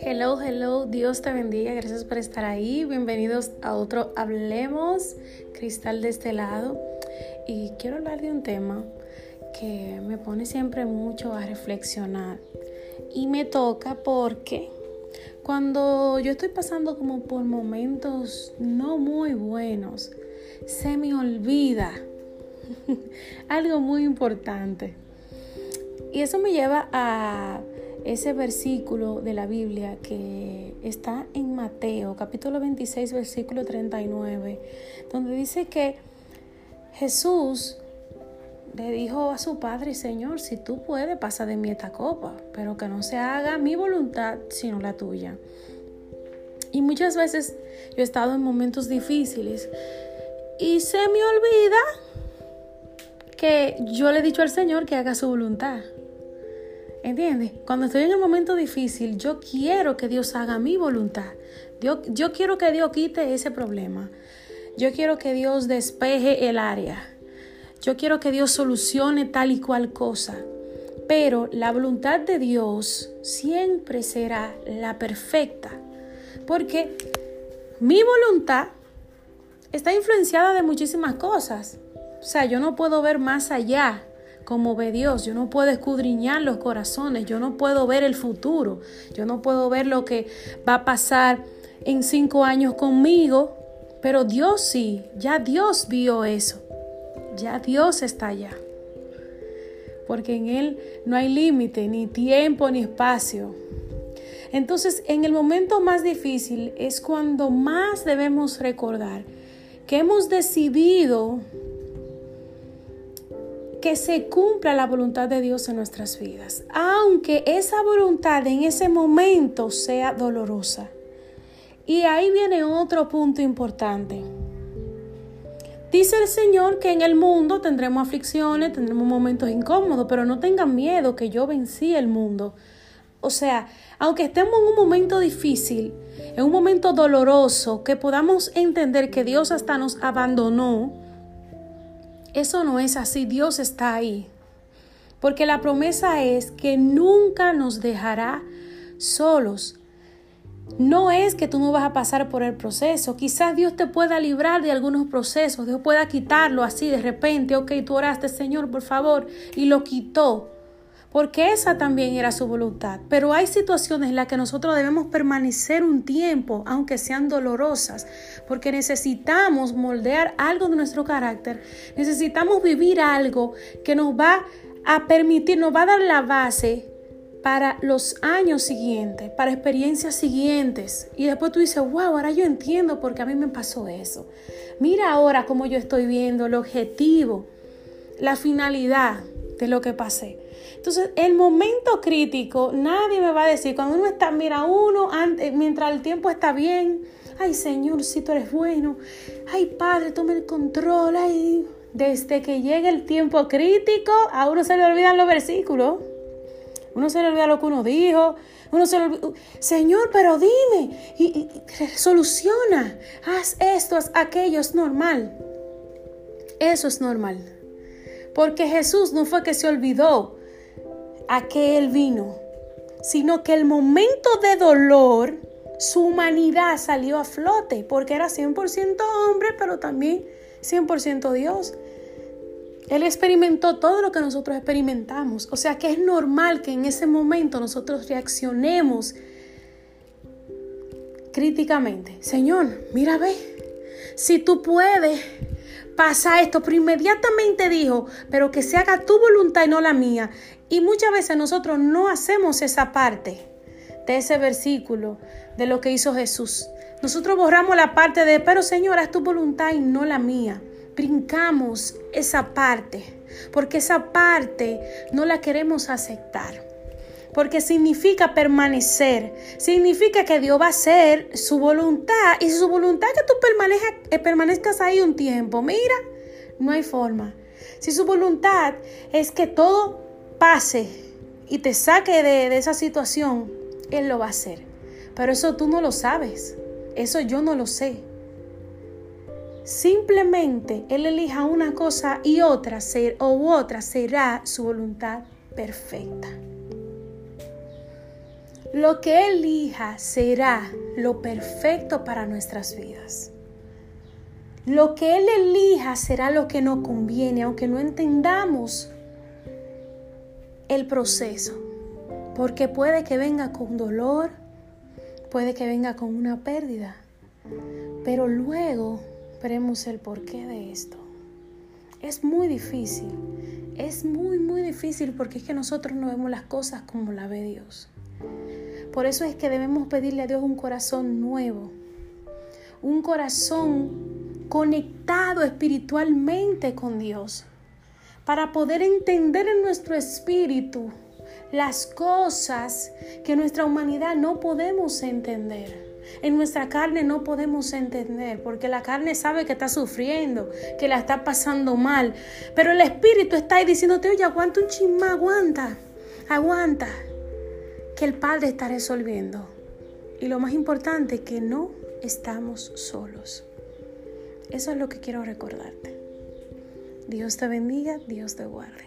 Hello, hello, Dios te bendiga, gracias por estar ahí. Bienvenidos a otro Hablemos, Cristal de este lado. Y quiero hablar de un tema que me pone siempre mucho a reflexionar. Y me toca porque cuando yo estoy pasando como por momentos no muy buenos, se me olvida algo muy importante. Y eso me lleva a ese versículo de la Biblia que está en Mateo, capítulo 26, versículo 39, donde dice que Jesús le dijo a su padre, Señor, si tú puedes, pasa de mí esta copa, pero que no se haga mi voluntad, sino la tuya. Y muchas veces yo he estado en momentos difíciles y se me olvida que yo le he dicho al Señor que haga su voluntad. ¿Entiendes? Cuando estoy en un momento difícil, yo quiero que Dios haga mi voluntad. Yo, yo quiero que Dios quite ese problema. Yo quiero que Dios despeje el área. Yo quiero que Dios solucione tal y cual cosa. Pero la voluntad de Dios siempre será la perfecta. Porque mi voluntad está influenciada de muchísimas cosas. O sea, yo no puedo ver más allá como ve Dios. Yo no puedo escudriñar los corazones, yo no puedo ver el futuro, yo no puedo ver lo que va a pasar en cinco años conmigo, pero Dios sí, ya Dios vio eso, ya Dios está allá. Porque en Él no hay límite, ni tiempo, ni espacio. Entonces, en el momento más difícil es cuando más debemos recordar que hemos decidido que se cumpla la voluntad de Dios en nuestras vidas, aunque esa voluntad en ese momento sea dolorosa. Y ahí viene otro punto importante. Dice el Señor que en el mundo tendremos aflicciones, tendremos momentos incómodos, pero no tengan miedo que yo vencí el mundo. O sea, aunque estemos en un momento difícil, en un momento doloroso, que podamos entender que Dios hasta nos abandonó, eso no es así, Dios está ahí. Porque la promesa es que nunca nos dejará solos. No es que tú no vas a pasar por el proceso. Quizás Dios te pueda librar de algunos procesos. Dios pueda quitarlo así de repente. Ok, tú oraste, Señor, por favor. Y lo quitó porque esa también era su voluntad. Pero hay situaciones en las que nosotros debemos permanecer un tiempo, aunque sean dolorosas, porque necesitamos moldear algo de nuestro carácter, necesitamos vivir algo que nos va a permitir, nos va a dar la base para los años siguientes, para experiencias siguientes. Y después tú dices, wow, ahora yo entiendo por qué a mí me pasó eso. Mira ahora cómo yo estoy viendo el objetivo, la finalidad de lo que pasé. Entonces, el momento crítico, nadie me va a decir, cuando uno está, mira, uno, antes, mientras el tiempo está bien, ay Señor, si tú eres bueno, ay Padre, tome el control, ay, desde que llega el tiempo crítico, a uno se le olvidan los versículos. Uno se le olvida lo que uno dijo. Uno se le olvida, Señor, pero dime. Y, soluciona. Haz esto, haz aquello. Es normal. Eso es normal. Porque Jesús no fue que se olvidó a que Él vino, sino que el momento de dolor, su humanidad salió a flote, porque era 100% hombre, pero también 100% Dios. Él experimentó todo lo que nosotros experimentamos. O sea que es normal que en ese momento nosotros reaccionemos críticamente. Señor, mira, ve, si tú puedes, pasa esto, pero inmediatamente dijo, pero que se haga tu voluntad y no la mía. Y muchas veces nosotros no hacemos esa parte de ese versículo, de lo que hizo Jesús. Nosotros borramos la parte de, pero Señor, haz tu voluntad y no la mía. Brincamos esa parte, porque esa parte no la queremos aceptar porque significa permanecer, significa que Dios va a hacer su voluntad y su voluntad que tú eh, permanezcas ahí un tiempo, mira, no hay forma. Si su voluntad es que todo pase y te saque de, de esa situación, Él lo va a hacer. Pero eso tú no lo sabes, eso yo no lo sé. Simplemente Él elija una cosa y otra, u otra será su voluntad perfecta. Lo que elija será lo perfecto para nuestras vidas. Lo que Él elija será lo que nos conviene, aunque no entendamos el proceso. Porque puede que venga con dolor, puede que venga con una pérdida. Pero luego veremos el porqué de esto. Es muy difícil. Es muy, muy difícil porque es que nosotros no vemos las cosas como la ve Dios. Por eso es que debemos pedirle a Dios un corazón nuevo, un corazón conectado espiritualmente con Dios, para poder entender en nuestro espíritu las cosas que nuestra humanidad no podemos entender. En nuestra carne no podemos entender, porque la carne sabe que está sufriendo, que la está pasando mal. Pero el Espíritu está ahí diciéndote, oye, aguanta un chisma, aguanta, aguanta que el Padre está resolviendo. Y lo más importante, que no estamos solos. Eso es lo que quiero recordarte. Dios te bendiga, Dios te guarde.